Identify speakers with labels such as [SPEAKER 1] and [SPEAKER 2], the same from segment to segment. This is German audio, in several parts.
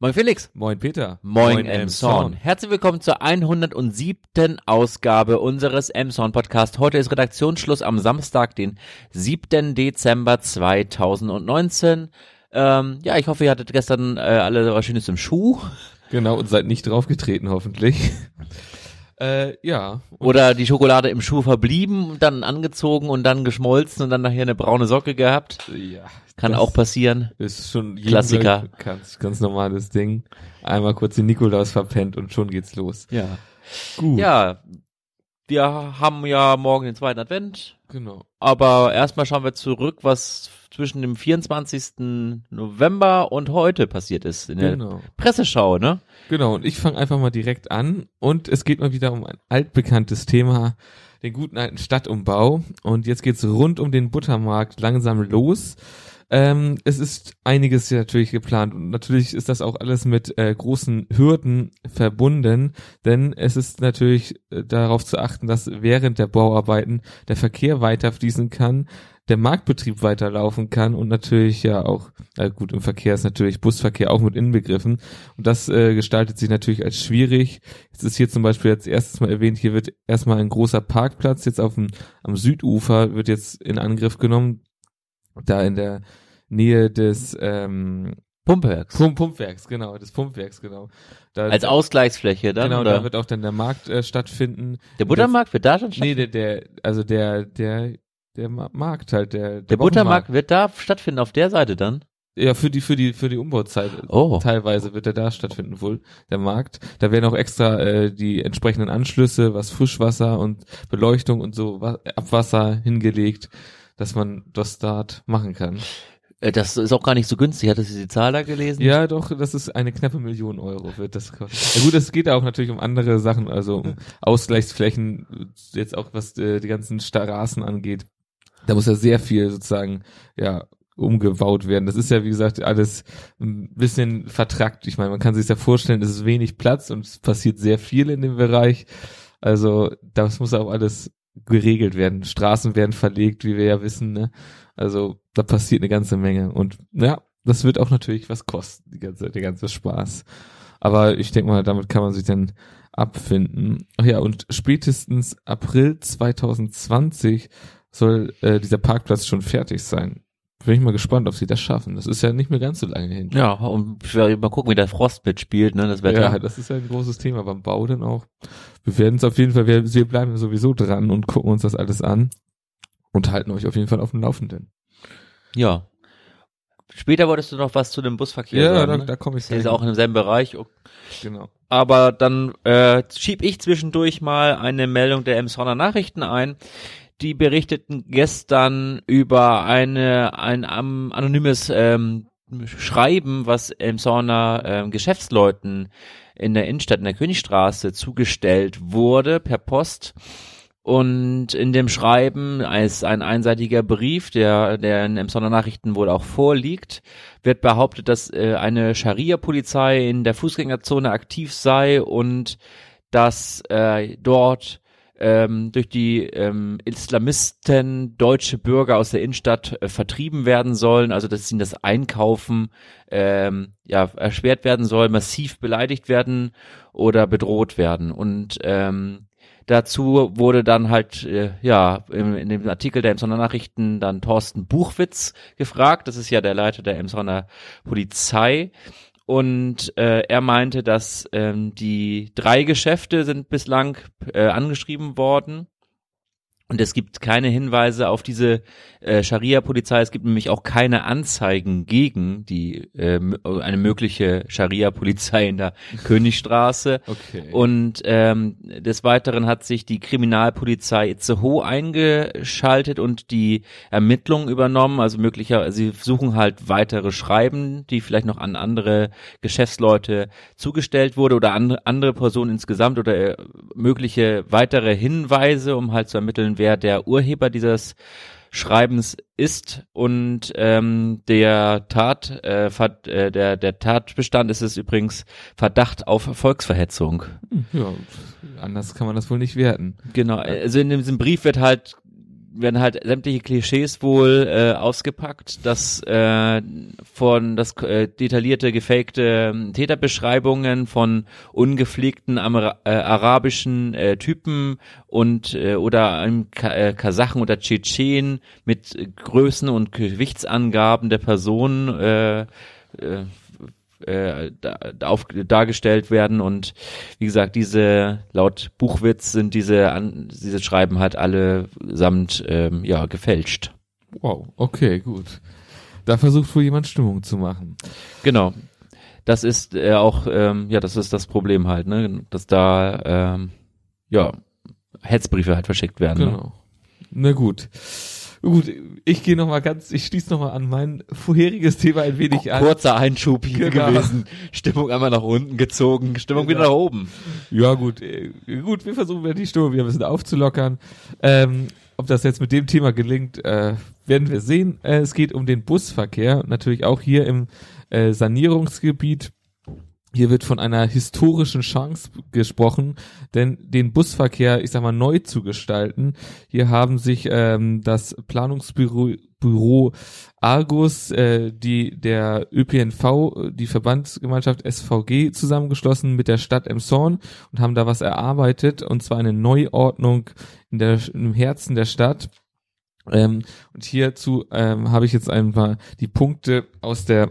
[SPEAKER 1] Moin Felix.
[SPEAKER 2] Moin Peter.
[SPEAKER 1] Moin, Emson. Herzlich willkommen zur 107. Ausgabe unseres Emson Podcast. Heute ist Redaktionsschluss am Samstag, den 7. Dezember 2019. Ähm, ja, ich hoffe, ihr hattet gestern äh, alle was Schönes im Schuh.
[SPEAKER 2] Genau, und seid nicht draufgetreten, hoffentlich. Äh, ja.
[SPEAKER 1] Oder die Schokolade im Schuh verblieben, dann angezogen und dann geschmolzen und dann nachher eine braune Socke gehabt.
[SPEAKER 2] Ja.
[SPEAKER 1] Kann auch passieren.
[SPEAKER 2] Ist schon
[SPEAKER 1] Klassiker.
[SPEAKER 2] Ganz, ganz normales Ding. Einmal kurz den Nikolaus verpennt und schon geht's los.
[SPEAKER 1] Ja.
[SPEAKER 2] Gut.
[SPEAKER 1] Ja. Wir haben ja morgen den zweiten Advent.
[SPEAKER 2] Genau.
[SPEAKER 1] Aber erstmal schauen wir zurück, was zwischen dem 24. November und heute passiert ist in der
[SPEAKER 2] Genau.
[SPEAKER 1] Presseschau, ne?
[SPEAKER 2] Genau. Und ich fange einfach mal direkt an. Und es geht mal wieder um ein altbekanntes Thema, den guten alten Stadtumbau. Und jetzt geht's rund um den Buttermarkt langsam los. Ähm, es ist einiges hier natürlich geplant und natürlich ist das auch alles mit äh, großen Hürden verbunden, denn es ist natürlich äh, darauf zu achten, dass während der Bauarbeiten der Verkehr weiter fließen kann, der Marktbetrieb weiterlaufen kann und natürlich ja auch, äh, gut, im Verkehr ist natürlich Busverkehr auch mit inbegriffen und das äh, gestaltet sich natürlich als schwierig. Jetzt ist hier zum Beispiel jetzt erstes Mal erwähnt, hier wird erstmal ein großer Parkplatz jetzt auf dem, am Südufer wird jetzt in Angriff genommen, da in der Nähe des ähm,
[SPEAKER 1] Pumpwerks.
[SPEAKER 2] Pump Pumpwerks, genau, des Pumpwerks, genau. Da,
[SPEAKER 1] Als Ausgleichsfläche dann,
[SPEAKER 2] genau,
[SPEAKER 1] oder?
[SPEAKER 2] da wird auch dann der Markt äh, stattfinden.
[SPEAKER 1] der Buttermarkt wird da schon
[SPEAKER 2] Nee,
[SPEAKER 1] stattfinden?
[SPEAKER 2] der, der, also der, der, der Ma- Markt halt, der,
[SPEAKER 1] der Buttermarkt wird da stattfinden, auf der Seite dann?
[SPEAKER 2] Ja, für die, für die, für die Umbauzeit.
[SPEAKER 1] Oh.
[SPEAKER 2] Teilweise wird er da stattfinden wohl, der Markt. Da werden auch extra äh, die entsprechenden Anschlüsse, was Frischwasser und Beleuchtung und so Wa- Abwasser hingelegt, dass man das dort machen kann.
[SPEAKER 1] Äh, Das ist auch gar nicht so günstig. Hattest du die Zahl da gelesen?
[SPEAKER 2] Ja, doch, das ist eine knappe Million Euro wird das kosten. Ja gut, es geht auch natürlich um andere Sachen, also um Ausgleichsflächen, jetzt auch was äh, die ganzen Straßen angeht. Da muss ja sehr viel sozusagen, ja, umgebaut werden. Das ist ja, wie gesagt, alles ein bisschen vertrackt. Ich meine, man kann sich ja vorstellen, es ist wenig Platz und es passiert sehr viel in dem Bereich. Also, das muss auch alles geregelt werden. Straßen werden verlegt, wie wir ja wissen, ne? Also, da passiert eine ganze Menge. Und ja, das wird auch natürlich was kosten, die ganze, der ganze Spaß. Aber ich denke mal, damit kann man sich dann abfinden. Ach ja, und spätestens April 2020 soll äh, dieser Parkplatz schon fertig sein. Bin ich mal gespannt, ob sie das schaffen. Das ist ja nicht mehr ganz so lange hin.
[SPEAKER 1] Ja, und ich werde mal gucken, wie der Frost mitspielt, ne, das Wetter.
[SPEAKER 2] Ja, das ist ja ein großes Thema beim Bau dann auch. Wir werden es auf jeden Fall, wir, wir bleiben sowieso dran und gucken uns das alles an und halten euch auf jeden Fall auf dem Laufenden.
[SPEAKER 1] Ja. Später wolltest du noch was zu dem Busverkehr
[SPEAKER 2] Ja,
[SPEAKER 1] sagen,
[SPEAKER 2] da,
[SPEAKER 1] ne?
[SPEAKER 2] da komme ich
[SPEAKER 1] Das ist auch in demselben Bereich.
[SPEAKER 2] Genau.
[SPEAKER 1] Aber dann äh, schieb ich zwischendurch mal eine Meldung der Emsonner Nachrichten ein. Die berichteten gestern über eine ein am- anonymes ähm, Schreiben, was Emsonner ähm, Geschäftsleuten in der Innenstadt in der Königstraße zugestellt wurde per Post. Und in dem Schreiben ist ein einseitiger Brief, der, der in Emsonner Nachrichten wohl auch vorliegt, wird behauptet, dass äh, eine Scharia-Polizei in der Fußgängerzone aktiv sei und dass äh, dort ähm, durch die ähm, Islamisten deutsche Bürger aus der Innenstadt äh, vertrieben werden sollen, also dass ihnen das Einkaufen ähm, ja erschwert werden soll, massiv beleidigt werden oder bedroht werden und ähm, Dazu wurde dann halt, äh, ja, im, in dem Artikel der Emsonner Nachrichten dann Thorsten Buchwitz gefragt. Das ist ja der Leiter der Emsonner Polizei. Und äh, er meinte, dass ähm, die drei Geschäfte sind bislang äh, angeschrieben worden. Und es gibt keine Hinweise auf diese äh, Scharia-Polizei. Es gibt nämlich auch keine Anzeigen gegen die äh, eine mögliche Scharia-Polizei in der Königstraße.
[SPEAKER 2] Okay.
[SPEAKER 1] Und ähm, des Weiteren hat sich die Kriminalpolizei Itzehoe eingeschaltet und die Ermittlungen übernommen. Also möglicher, sie suchen halt weitere Schreiben, die vielleicht noch an andere Geschäftsleute zugestellt wurde oder an andere Personen insgesamt oder äh, mögliche weitere Hinweise, um halt zu ermitteln, wer der Urheber dieses Schreibens ist und ähm, der Tat äh, äh, der der Tatbestand ist es übrigens Verdacht auf Volksverhetzung.
[SPEAKER 2] ja, anders kann man das wohl nicht werten.
[SPEAKER 1] Genau, also in diesem Brief wird halt werden halt sämtliche Klischees wohl äh, ausgepackt, dass äh, von das äh, detaillierte, gefakte ähm, Täterbeschreibungen von ungepflegten Amer äh, arabischen äh, Typen und äh, oder einem Ka äh, Kasachen oder Tschetschen mit Größen und Gewichtsangaben der Person äh, äh, äh, auf, dargestellt werden und wie gesagt diese laut Buchwitz sind diese an, diese Schreiben halt alle samt ähm, ja gefälscht.
[SPEAKER 2] Wow, okay, gut. Da versucht wohl jemand Stimmung zu machen.
[SPEAKER 1] Genau. Das ist äh, auch ähm, ja das ist das Problem halt ne dass da ähm, ja Hetzbriefe halt verschickt werden.
[SPEAKER 2] Genau. Ne? Na gut. Gut, ich gehe noch mal ganz, ich schließe noch mal an mein vorheriges Thema ein wenig an.
[SPEAKER 1] Kurzer Einschub hier genau. gewesen. Stimmung einmal nach unten gezogen, Stimmung genau. wieder nach oben.
[SPEAKER 2] Ja gut, äh, gut, wir versuchen die Stimmung wieder ein bisschen aufzulockern. Ähm, ob das jetzt mit dem Thema gelingt, äh, werden wir sehen. Äh, es geht um den Busverkehr, natürlich auch hier im äh, Sanierungsgebiet hier wird von einer historischen Chance gesprochen, denn den Busverkehr, ich sag mal, neu zu gestalten. Hier haben sich ähm, das Planungsbüro Büro Argus, äh, die der ÖPNV, die Verbandsgemeinschaft SVG zusammengeschlossen mit der Stadt Emshorn und haben da was erarbeitet und zwar eine Neuordnung in der, im Herzen der Stadt ähm, und hierzu ähm, habe ich jetzt einfach die Punkte aus der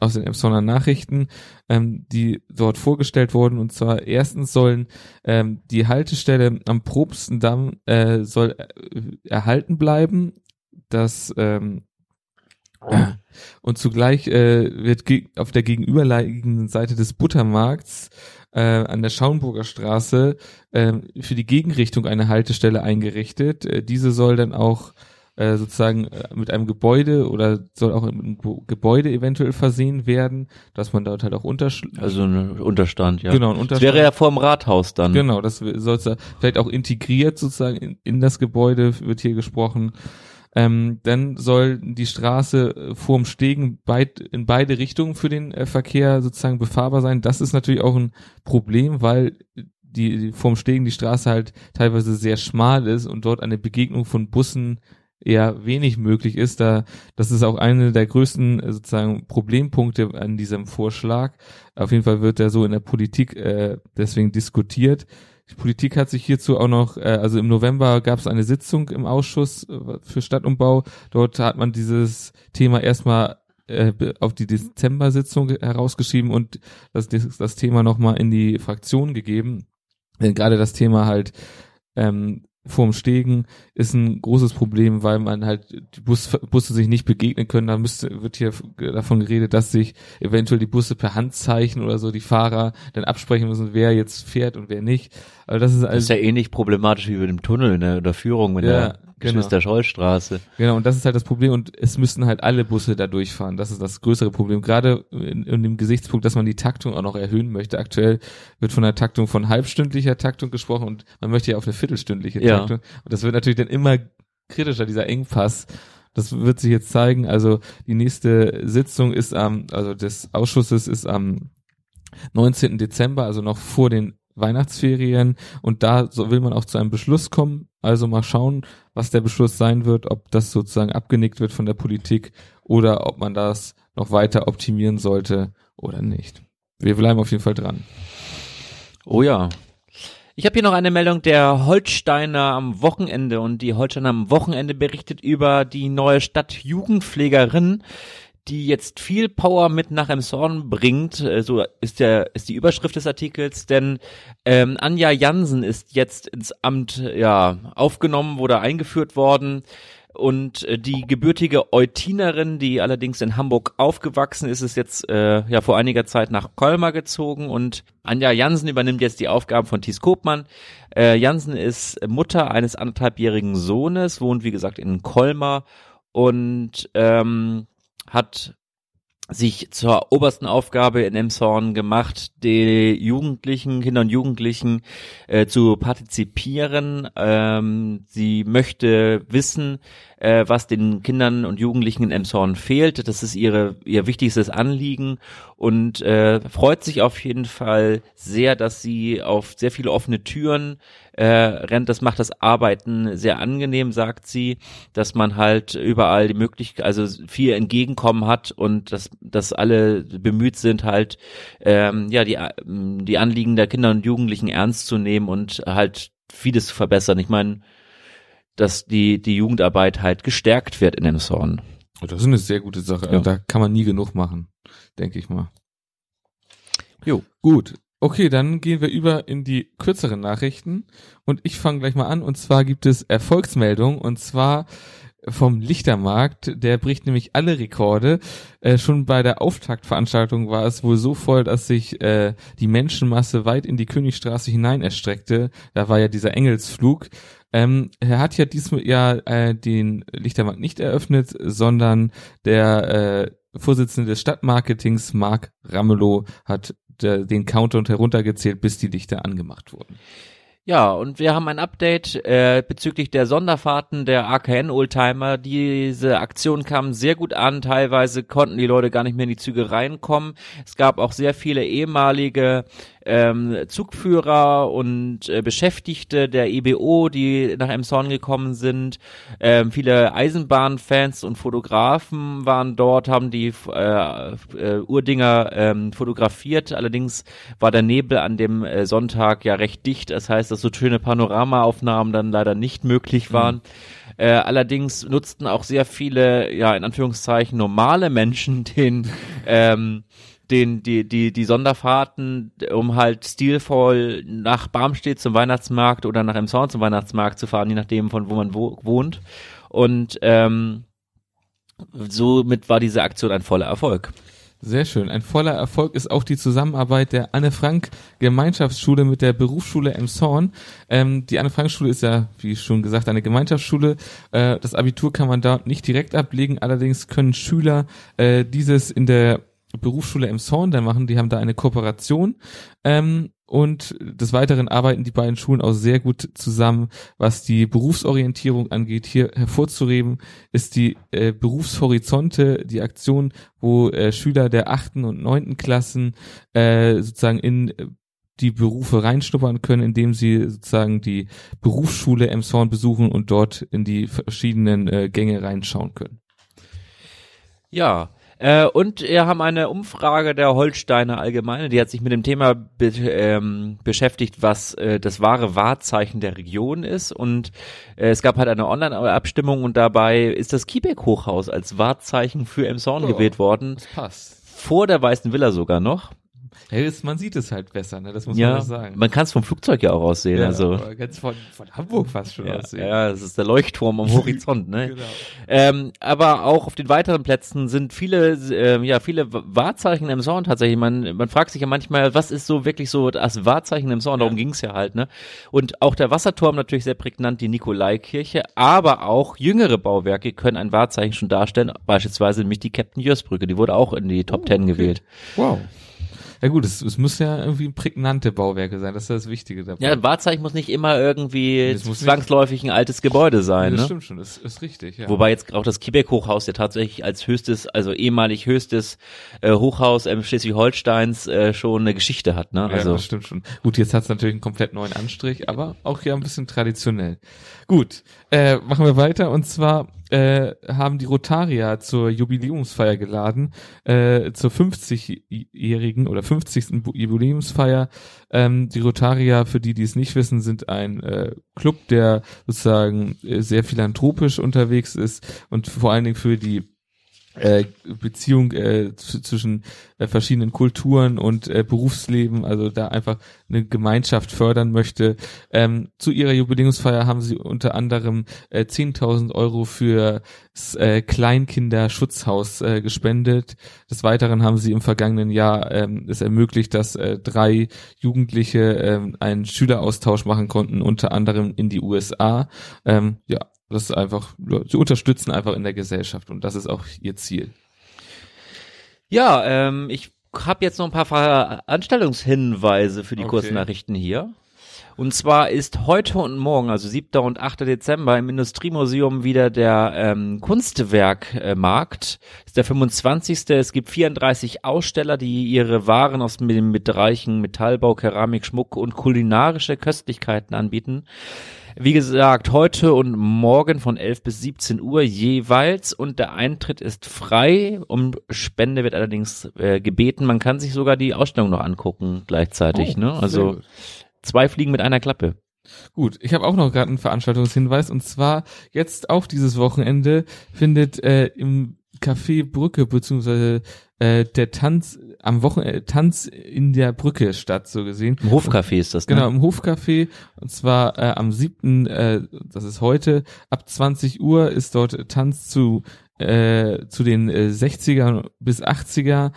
[SPEAKER 2] Aus den Emsonner Nachrichten, ähm, die dort vorgestellt wurden. Und zwar erstens sollen ähm, die Haltestelle am Probstendamm äh, soll äh, erhalten bleiben. Das ähm, äh, und zugleich äh, wird auf der gegenüberliegenden Seite des Buttermarkts äh, an der Schauenburger Straße äh, für die Gegenrichtung eine Haltestelle eingerichtet. Äh, diese soll dann auch äh, sozusagen äh, mit einem Gebäude oder soll auch mit einem Gebäude eventuell versehen werden, dass man dort halt auch Unterstand.
[SPEAKER 1] Also ein Unterstand, ja.
[SPEAKER 2] Genau,
[SPEAKER 1] ein
[SPEAKER 2] Unterstand.
[SPEAKER 1] Das wäre ja vor dem Rathaus dann.
[SPEAKER 2] Genau, das soll vielleicht auch integriert sozusagen in, in das Gebäude wird hier gesprochen. Ähm, dann soll die Straße äh, vorm Stegen beid, in beide Richtungen für den äh, Verkehr sozusagen befahrbar sein. Das ist natürlich auch ein Problem, weil die, die vorm Stegen die Straße halt teilweise sehr schmal ist und dort eine Begegnung von Bussen eher wenig möglich ist. Da, das ist auch eine der größten äh, sozusagen Problempunkte an diesem Vorschlag. Auf jeden Fall wird er so in der Politik äh, deswegen diskutiert. Die Politik hat sich hierzu auch noch, äh, also im November gab es eine Sitzung im Ausschuss äh, für Stadtumbau. Dort hat man dieses Thema erstmal äh, auf die Dezember-Sitzung herausgeschrieben und das, das Thema nochmal in die Fraktion gegeben. Denn gerade das Thema halt ähm, vorm Stegen ist ein großes Problem, weil man halt die Bus, Busse sich nicht begegnen können. Da müsste, wird hier davon geredet, dass sich eventuell die Busse per Handzeichen oder so die Fahrer dann absprechen müssen, wer jetzt fährt und wer nicht.
[SPEAKER 1] Also das ist, also, das ist ja ähnlich problematisch wie mit dem Tunnel in der, der Führung mit ja, der Geschwister genau.
[SPEAKER 2] Genau, und das ist halt das Problem und es müssten halt alle Busse da durchfahren. Das ist das größere Problem. Gerade in, in dem Gesichtspunkt, dass man die Taktung auch noch erhöhen möchte. Aktuell wird von der Taktung von halbstündlicher Taktung gesprochen und man möchte ja auf eine viertelstündliche ja. Taktung. Und das wird natürlich dann immer kritischer, dieser Engpass. Das wird sich jetzt zeigen. Also die nächste Sitzung ist am, also des Ausschusses ist am 19. Dezember, also noch vor den Weihnachtsferien und da so will man auch zu einem Beschluss kommen. Also mal schauen, was der Beschluss sein wird, ob das sozusagen abgenickt wird von der Politik oder ob man das noch weiter optimieren sollte oder nicht. Wir bleiben auf jeden Fall dran.
[SPEAKER 1] Oh ja. Ich habe hier noch eine Meldung der Holsteiner am Wochenende und die Holsteiner am Wochenende berichtet über die neue Stadtjugendpflegerin, die jetzt viel Power mit nach Emshorn bringt, äh, so ist der ist die Überschrift des Artikels, denn ähm, Anja Jansen ist jetzt ins Amt ja aufgenommen, wurde eingeführt worden. Und äh, die gebürtige Eutinerin, die allerdings in Hamburg aufgewachsen ist, ist jetzt äh, ja vor einiger Zeit nach Colmar gezogen. Und Anja Jansen übernimmt jetzt die Aufgaben von Thies Kopmann. Äh, Jansen ist Mutter eines anderthalbjährigen Sohnes, wohnt wie gesagt in Colmar. Und ähm, hat sich zur obersten Aufgabe in Emshorn gemacht, die Jugendlichen, Kinder und Jugendlichen äh, zu partizipieren. Ähm, sie möchte wissen, äh, was den Kindern und Jugendlichen in Emshorn fehlt. Das ist ihre ihr wichtigstes Anliegen und äh, freut sich auf jeden Fall sehr, dass sie auf sehr viele offene Türen äh, rennt. Das macht das Arbeiten sehr angenehm, sagt sie, dass man halt überall die Möglichkeit, also viel Entgegenkommen hat und dass, dass alle bemüht sind, halt ähm, ja die, die Anliegen der Kinder und Jugendlichen ernst zu nehmen und halt vieles zu verbessern. Ich meine, dass die, die Jugendarbeit halt gestärkt wird in dem Zorn.
[SPEAKER 2] Das ist eine sehr gute Sache. Ja. Da kann man nie genug machen, denke ich mal. Jo. Gut. Okay, dann gehen wir über in die kürzeren Nachrichten und ich fange gleich mal an und zwar gibt es Erfolgsmeldungen und zwar vom Lichtermarkt, der bricht nämlich alle Rekorde. Äh, schon bei der Auftaktveranstaltung war es wohl so voll, dass sich äh, die Menschenmasse weit in die Königstraße hinein erstreckte. Da war ja dieser Engelsflug. Ähm, er hat ja diesmal ja äh, den Lichtermarkt nicht eröffnet, sondern der äh, Vorsitzende des Stadtmarketings, Marc Ramelow, hat der, den Countdown heruntergezählt, bis die Lichter angemacht wurden.
[SPEAKER 1] Ja, und wir haben ein Update äh, bezüglich der Sonderfahrten der AKN Oldtimer. Diese Aktion kam sehr gut an. Teilweise konnten die Leute gar nicht mehr in die Züge reinkommen. Es gab auch sehr viele ehemalige ähm, Zugführer und äh, Beschäftigte der EBO, die nach Emshorn gekommen sind. Ähm, viele Eisenbahnfans und Fotografen waren dort, haben die äh, äh, Urdinger ähm, fotografiert. Allerdings war der Nebel an dem äh, Sonntag ja recht dicht. Das heißt, dass so schöne Panoramaaufnahmen dann leider nicht möglich waren. Mhm. Äh, allerdings nutzten auch sehr viele, ja, in Anführungszeichen normale Menschen den ähm, den, die, die, die Sonderfahrten, um halt stilvoll nach Barmstedt zum Weihnachtsmarkt oder nach Emshorn zum Weihnachtsmarkt zu fahren, je nachdem von wo man wo, wohnt. Und ähm, somit war diese Aktion ein voller Erfolg.
[SPEAKER 2] Sehr schön. Ein voller Erfolg ist auch die Zusammenarbeit der Anne Frank Gemeinschaftsschule mit der Berufsschule Emshorn. Ähm, die Anne Frank Schule ist ja, wie schon gesagt, eine Gemeinschaftsschule. Äh, das Abitur kann man da nicht direkt ablegen. Allerdings können Schüler äh, dieses in der Berufsschule im Zorn da machen. Die haben da eine Kooperation. Ähm, und des Weiteren arbeiten die beiden Schulen auch sehr gut zusammen, was die Berufsorientierung angeht. Hier hervorzuheben ist die äh, Berufshorizonte, die Aktion, wo äh, Schüler der achten und neunten Klassen äh, sozusagen in die Berufe reinschnuppern können, indem sie sozusagen die Berufsschule Emshorn besuchen und dort in die verschiedenen äh, Gänge reinschauen können.
[SPEAKER 1] Ja, äh, und wir haben eine Umfrage der Holsteiner Allgemeine, die hat sich mit dem Thema be ähm, beschäftigt, was äh, das wahre Wahrzeichen der Region ist. Und äh, es gab halt eine Online-Abstimmung und dabei ist das Kiebeck-Hochhaus als Wahrzeichen für Emshorn oh, gewählt worden. Das passt. Vor der Weißen Villa sogar noch.
[SPEAKER 2] Ja, man sieht es halt besser, ne? Das muss
[SPEAKER 1] ja,
[SPEAKER 2] man sagen.
[SPEAKER 1] Man kann es vom Flugzeug ja auch aussehen. Ja, also
[SPEAKER 2] ganz von, von Hamburg fast schon
[SPEAKER 1] ja,
[SPEAKER 2] aussehen.
[SPEAKER 1] Ja, das ist der Leuchtturm am Horizont, ne? genau. Ähm, aber auch auf den weiteren Plätzen sind viele, äh, ja, viele Wahrzeichen im Zorn tatsächlich. Man, man fragt sich ja manchmal, was ist so wirklich so das Wahrzeichen im Zorn? Darum ging's ja halt, ne? Und auch der Wasserturm natürlich sehr prägnant, die Nikolaikirche, aber auch jüngere Bauwerke können ein Wahrzeichen schon darstellen, beispielsweise nämlich die Captain Jörs Brücke, die wurde auch in die Top oh, Ten okay. gewählt.
[SPEAKER 2] Wow. Ja gut, es, es muss ja irgendwie prägnante Bauwerke sein, das ist das Wichtige dabei.
[SPEAKER 1] Ja, ein Wahrzeichen muss nicht immer irgendwie zwangsläufig nicht, ein altes Gebäude sein.
[SPEAKER 2] Das
[SPEAKER 1] ne?
[SPEAKER 2] stimmt schon, das ist richtig, ja.
[SPEAKER 1] Wobei jetzt auch das Kiebeck-Hochhaus ja tatsächlich als höchstes, also ehemalig höchstes äh, Hochhaus ähm, Schleswig-Holsteins äh, schon eine Geschichte hat. Ne?
[SPEAKER 2] Also, ja, das stimmt schon. Gut, jetzt hat es natürlich einen komplett neuen Anstrich, aber auch hier ein bisschen traditionell. Gut, äh, machen wir weiter und zwar äh, haben die Rotarier zur Jubiläumsfeier geladen, äh, zur 50-jährigen oder 50. Jubiläumsfeier. Ähm, die Rotarier, für die, die es nicht wissen, sind ein äh, Club, der sozusagen äh, sehr philanthropisch unterwegs ist und vor allen Dingen für die äh, Beziehung äh, zwischen äh, verschiedenen Kulturen und äh, Berufsleben, also da einfach eine Gemeinschaft fördern möchte. Ähm, zu ihrer Jubiläumsfeier haben sie unter anderem äh, 10.000 Euro für das äh, Kleinkinderschutzhaus äh, gespendet. Des Weiteren haben sie im vergangenen Jahr ähm, es ermöglicht, dass äh, drei Jugendliche äh, einen Schüleraustausch machen konnten, unter anderem in die USA. Ähm, ja, das ist einfach, sie unterstützen einfach in der Gesellschaft und das ist auch ihr Ziel.
[SPEAKER 1] Ja, ähm, ich habe jetzt noch ein paar Veranstaltungshinweise für die okay. Kurznachrichten hier. Und zwar ist heute und morgen, also 7. und 8. Dezember, im Industriemuseum wieder der ähm, Kunstwerkmarkt. Äh, ist der 25. Es gibt 34 Aussteller, die ihre Waren aus den Bereichen Metallbau, Keramik, Schmuck und kulinarische Köstlichkeiten anbieten. Wie gesagt, heute und morgen von 11 bis 17 Uhr jeweils und der Eintritt ist frei. Um Spende wird allerdings äh, gebeten. Man kann sich sogar die Ausstellung noch angucken gleichzeitig.
[SPEAKER 2] Oh,
[SPEAKER 1] ne? Also zwei Fliegen mit einer Klappe.
[SPEAKER 2] Gut, ich habe auch noch gerade einen Veranstaltungshinweis und zwar jetzt auf dieses Wochenende findet äh, im Café Brücke beziehungsweise äh, der Tanz am Wochenende äh, Tanz in der Brücke statt so gesehen.
[SPEAKER 1] Im Hofcafé ist das,
[SPEAKER 2] ne? Genau, im Hofcafé und zwar äh, am siebten, äh, das ist heute, ab 20 Uhr ist dort Tanz zu äh, zu den äh, 60er bis 80er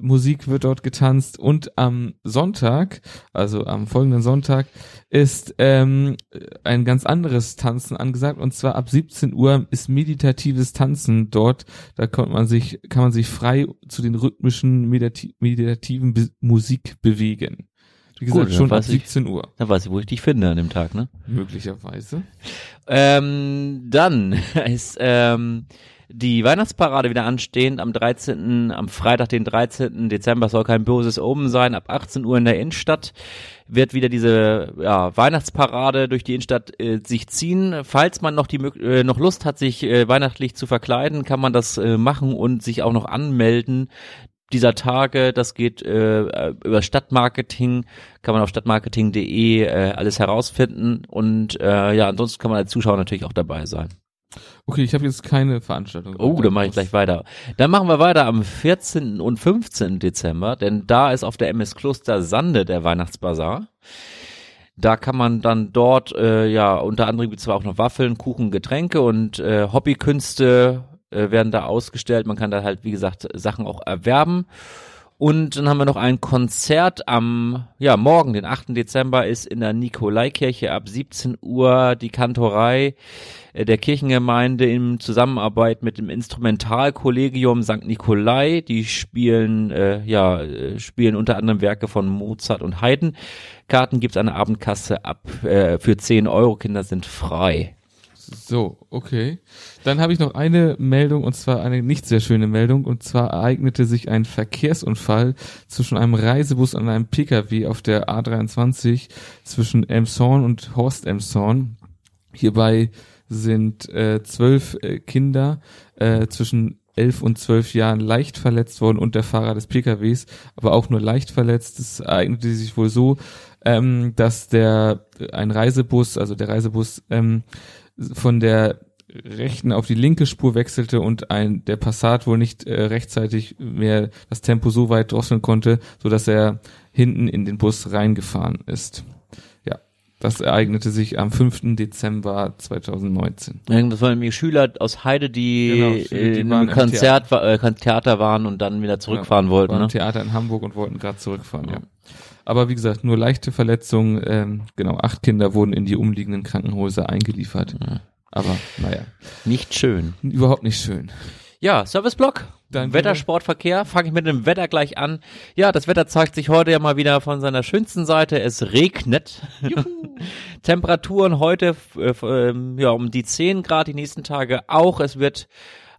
[SPEAKER 2] Musik wird dort getanzt und am Sonntag, also am folgenden Sonntag, ist ähm, ein ganz anderes Tanzen angesagt und zwar ab 17 Uhr ist meditatives Tanzen dort. Da kann man sich kann man sich frei zu den rhythmischen meditati meditativen Be Musik bewegen. Wie gesagt, Gut, schon ab 17
[SPEAKER 1] ich,
[SPEAKER 2] Uhr.
[SPEAKER 1] Da weiß ich, wo ich dich finde an dem Tag, ne?
[SPEAKER 2] Möglicherweise.
[SPEAKER 1] Ähm, dann ist ähm, die Weihnachtsparade wieder anstehend am 13., am Freitag, den 13. Dezember soll kein böses Omen sein, ab 18 Uhr in der Innenstadt wird wieder diese ja, Weihnachtsparade durch die Innenstadt äh, sich ziehen. Falls man noch die äh, noch Lust hat, sich äh, weihnachtlich zu verkleiden, kann man das äh, machen und sich auch noch anmelden dieser Tage. Das geht äh, über Stadtmarketing, kann man auf stadtmarketing.de äh, alles herausfinden und äh, ja, ansonsten kann man als Zuschauer natürlich auch dabei sein.
[SPEAKER 2] Okay, ich habe jetzt keine Veranstaltung.
[SPEAKER 1] Oh, dann mache ich gleich weiter. Dann machen wir weiter am 14. und 15. Dezember, denn da ist auf der MS Kloster Sande der Weihnachtsbazar. Da kann man dann dort, äh, ja, unter anderem gibt es zwar auch noch Waffeln, Kuchen, Getränke und äh, Hobbykünste äh, werden da ausgestellt. Man kann da halt, wie gesagt, Sachen auch erwerben. Und dann haben wir noch ein Konzert am, ja, morgen, den 8. Dezember, ist in der Nikolaikirche ab 17 Uhr die Kantorei äh, der Kirchengemeinde in Zusammenarbeit mit dem Instrumentalkollegium St. Nikolai. Die spielen, äh, ja, äh, spielen unter anderem Werke von Mozart und Haydn. Karten gibt's an der Abendkasse ab äh, für 10 Euro. Kinder sind frei.
[SPEAKER 2] So, okay. Dann habe ich noch eine Meldung und zwar eine nicht sehr schöne Meldung und zwar ereignete sich ein Verkehrsunfall zwischen einem Reisebus und einem Pkw auf der A23 zwischen Elmshorn und Horst Elmshorn. Hierbei sind äh, zwölf äh, Kinder äh, zwischen elf und zwölf Jahren leicht verletzt worden und der Fahrer des PKWs, aber auch nur leicht verletzt. Es ereignete sich wohl so, ähm, dass der ein Reisebus, also der Reisebus ähm, von der rechten auf die linke Spur wechselte und ein der Passat wohl nicht äh, rechtzeitig mehr das Tempo so weit drosseln konnte, so dass er hinten in den Bus reingefahren ist. Ja, das ereignete sich am 5. Dezember 2019.
[SPEAKER 1] Das waren nämlich Schüler aus Heide, die, genau, die in einem Konzert, Theater. Äh, Theater waren und dann wieder zurückfahren
[SPEAKER 2] ja,
[SPEAKER 1] wollten.
[SPEAKER 2] Waren
[SPEAKER 1] ne?
[SPEAKER 2] Theater in Hamburg und wollten gerade zurückfahren, ja. ja. Aber wie gesagt, nur leichte Verletzungen. Ähm, genau, acht Kinder wurden in die umliegenden Krankenhäuser eingeliefert. Ja. Aber naja.
[SPEAKER 1] Nicht schön.
[SPEAKER 2] Überhaupt nicht schön.
[SPEAKER 1] Ja, Serviceblock. Dann Wettersportverkehr. Fange ich mit dem Wetter gleich an. Ja, das Wetter zeigt sich heute ja mal wieder von seiner schönsten Seite. Es regnet. Temperaturen heute äh, äh, ja um die 10 Grad, die nächsten Tage auch. Es wird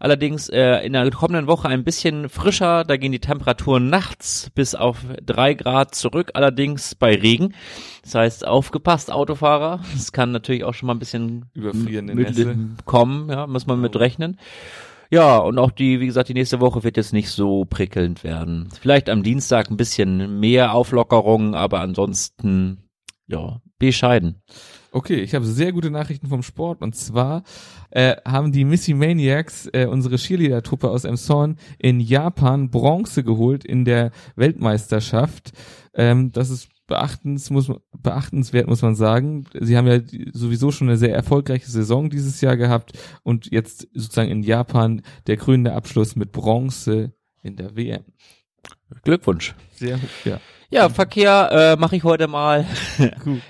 [SPEAKER 1] Allerdings äh, in der kommenden Woche ein bisschen frischer. Da gehen die Temperaturen nachts bis auf drei Grad zurück. Allerdings bei Regen. Das heißt, aufgepasst, Autofahrer. Es kann natürlich auch schon mal ein bisschen
[SPEAKER 2] überfrierende Nässe
[SPEAKER 1] kommen. Ja, muss man mit rechnen. Ja, und auch die, wie gesagt, die nächste Woche wird jetzt nicht so prickelnd werden. Vielleicht am Dienstag ein bisschen mehr Auflockerung, aber ansonsten, ja, bescheiden.
[SPEAKER 2] Okay, ich habe sehr gute Nachrichten vom Sport und zwar äh, haben die Missy Maniacs, äh, unsere Cheerleader-Truppe aus Emshorn, in Japan Bronze geholt in der Weltmeisterschaft. Ähm, das ist beachtens, muss, beachtenswert, muss man sagen. Sie haben ja sowieso schon eine sehr erfolgreiche Saison dieses Jahr gehabt und jetzt sozusagen in Japan der krönende Abschluss mit Bronze in der WM.
[SPEAKER 1] Glückwunsch.
[SPEAKER 2] Sehr, ja.
[SPEAKER 1] Ja, Verkehr äh, mache ich heute mal.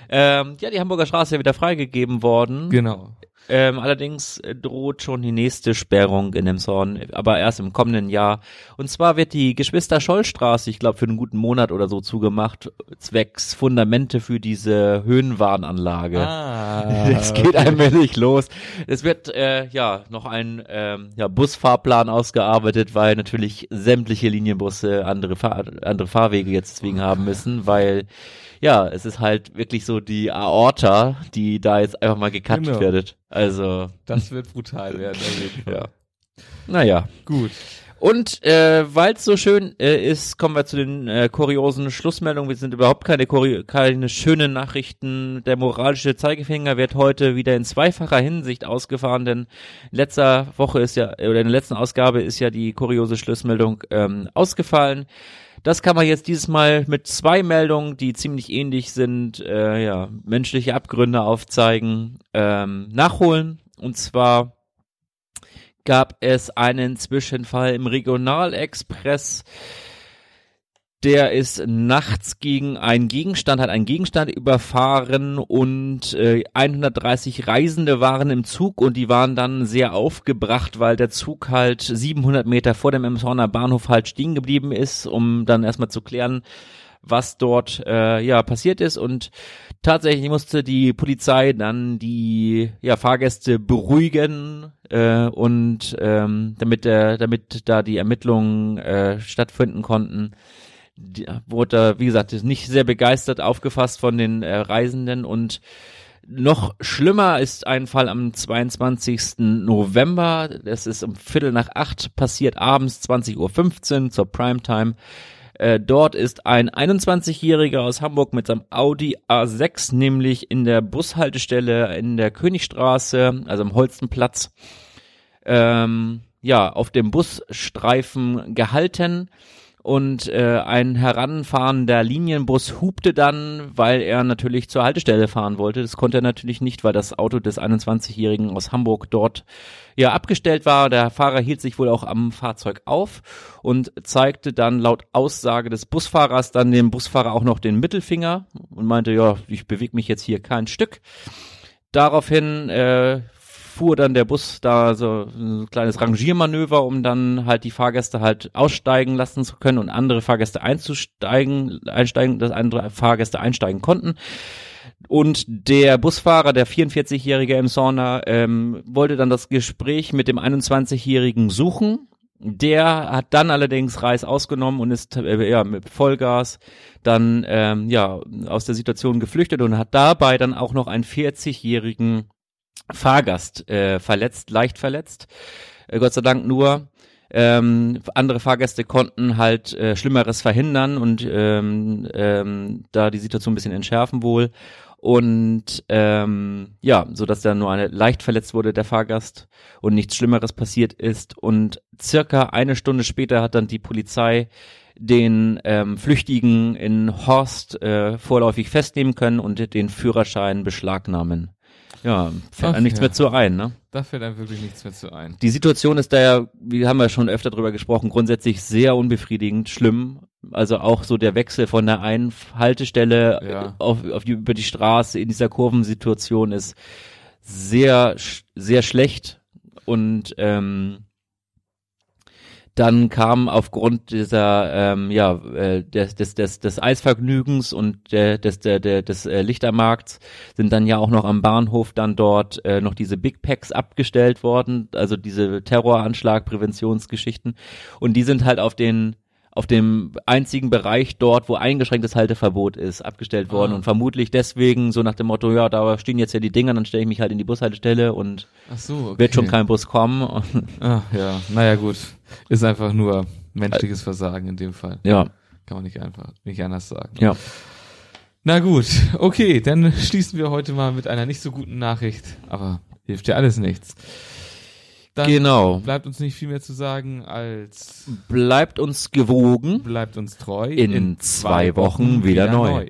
[SPEAKER 1] ähm, ja, die Hamburger Straße ist ja wieder freigegeben worden.
[SPEAKER 2] Genau.
[SPEAKER 1] Ähm, allerdings äh, droht schon die nächste Sperrung in Emshorn, aber erst im kommenden Jahr. Und zwar wird die Geschwister-Scholl-Straße, ich glaube, für einen guten Monat oder so zugemacht, zwecks Fundamente für diese Höhenwarnanlage.
[SPEAKER 2] Ah,
[SPEAKER 1] Es geht allmählich los. Es wird äh, ja noch ein ähm, ja, Busfahrplan ausgearbeitet, weil natürlich sämtliche Linienbusse andere, Fahr andere Fahrwege jetzt deswegen haben müssen, weil ja, es ist halt wirklich so die Aorta, die da jetzt einfach mal gecuttet
[SPEAKER 2] Genau.
[SPEAKER 1] wird. Also,
[SPEAKER 2] Das wird brutal werden, auf jeden Fall.
[SPEAKER 1] ja. Naja.
[SPEAKER 2] Gut.
[SPEAKER 1] Und äh, weil es so schön äh, ist, kommen wir zu den äh, kuriosen Schlussmeldungen. Wir sind überhaupt keine, keine schönen Nachrichten. Der moralische Zeigefinger wird heute wieder in zweifacher Hinsicht ausgefahren, denn in letzter Woche ist ja, oder in der letzten Ausgabe ist ja die kuriose Schlussmeldung ähm, ausgefallen. Das kann man jetzt dieses Mal mit zwei Meldungen, die ziemlich ähnlich sind, äh, ja, menschliche Abgründe aufzeigen, ähm, nachholen. Und zwar gab es einen Zwischenfall im Regionalexpress. Der ist nachts gegen einen Gegenstand, hat einen Gegenstand überfahren und äh, 130 Reisende waren im Zug und die waren dann sehr aufgebracht, weil der Zug halt 700 Meter vor dem Emshorner Bahnhof halt stehen geblieben ist, um dann erstmal zu klären, was dort äh, ja passiert ist. Und tatsächlich musste die Polizei dann die ja, Fahrgäste beruhigen äh, und ähm, damit der damit da die Ermittlungen äh, stattfinden konnten die, wurde wie gesagt nicht sehr begeistert aufgefasst von den äh, Reisenden und noch schlimmer ist ein Fall am 22. November. Das ist um Viertel nach acht passiert, abends 20.15 Uhr zur Primetime. Äh, dort ist ein 21-Jähriger aus Hamburg mit seinem Audi A6, nämlich in der Bushaltestelle in der Königstraße, also am Holstenplatz, ähm, ja, auf dem Busstreifen gehalten und äh, ein heranfahrender Linienbus hupte dann, weil er natürlich zur Haltestelle fahren wollte. Das konnte er natürlich nicht, weil das Auto des 21-Jährigen aus Hamburg dort ja abgestellt war. Der Fahrer hielt sich wohl auch am Fahrzeug auf und zeigte dann laut Aussage des Busfahrers dann dem Busfahrer auch noch den Mittelfinger und meinte, ja, ich bewege mich jetzt hier kein Stück. Daraufhin äh, fuhr dann der Bus da so ein kleines Rangiermanöver, um dann halt die Fahrgäste halt aussteigen lassen zu können und andere Fahrgäste einzusteigen, einsteigen, dass andere Fahrgäste einsteigen konnten. Und der Busfahrer, der 44-jährige Emsonner, ähm, wollte dann das Gespräch mit dem 21-jährigen suchen. Der hat dann allerdings Reis ausgenommen und ist äh, ja mit Vollgas dann ähm, ja aus der Situation geflüchtet und hat dabei dann auch noch einen 40-jährigen Fahrgast äh, verletzt, leicht verletzt. Äh, Gott sei Dank nur. Ähm, andere Fahrgäste konnten halt äh, Schlimmeres verhindern und ähm, ähm, da die Situation ein bisschen entschärfen wohl. Und ähm, ja, so dass da nur eine leicht verletzt wurde der Fahrgast und nichts Schlimmeres passiert ist. Und circa eine Stunde später hat dann die Polizei den ähm, Flüchtigen in Horst äh, vorläufig festnehmen können und den Führerschein beschlagnahmen. Ja, fällt
[SPEAKER 2] Ach
[SPEAKER 1] einem nichts
[SPEAKER 2] ja.
[SPEAKER 1] mehr zu ein, ne?
[SPEAKER 2] Da fällt einem wirklich nichts mehr zu ein.
[SPEAKER 1] Die Situation ist da ja, wie haben wir schon öfter drüber gesprochen, grundsätzlich sehr unbefriedigend, schlimm. Also auch so der Wechsel von der einen Haltestelle
[SPEAKER 2] Ja.
[SPEAKER 1] auf, auf die, über die Straße in dieser Kurvensituation ist sehr, sehr schlecht. Und ähm, dann kam aufgrund dieser ähm, ja äh, des des des, des Eisvergnügens und der, des der, der des äh, Lichtermarkts sind dann ja auch noch am Bahnhof dann dort äh, noch diese Big Packs abgestellt worden, also diese Terroranschlag Präventionsgeschichten und die sind halt auf den auf dem einzigen Bereich dort, wo eingeschränktes Halteverbot ist, abgestellt worden
[SPEAKER 2] Ah.
[SPEAKER 1] und vermutlich deswegen so nach dem Motto, ja, da stehen jetzt ja die Dinger, dann stelle ich mich halt in die Bushaltestelle und
[SPEAKER 2] so, okay.
[SPEAKER 1] wird schon kein Bus kommen.
[SPEAKER 2] Ach ja, naja gut. Ist einfach nur menschliches Versagen in dem Fall.
[SPEAKER 1] ja,
[SPEAKER 2] Kann man nicht einfach, nicht anders sagen.
[SPEAKER 1] ja.
[SPEAKER 2] Na gut, okay, dann schließen wir heute mal mit einer nicht so guten Nachricht, aber hilft ja alles nichts. Dann
[SPEAKER 1] Genau.
[SPEAKER 2] bleibt uns nicht viel mehr zu sagen als
[SPEAKER 1] Bleibt uns gewogen.
[SPEAKER 2] bleibt uns treu.
[SPEAKER 1] In zwei Wochen wieder neu.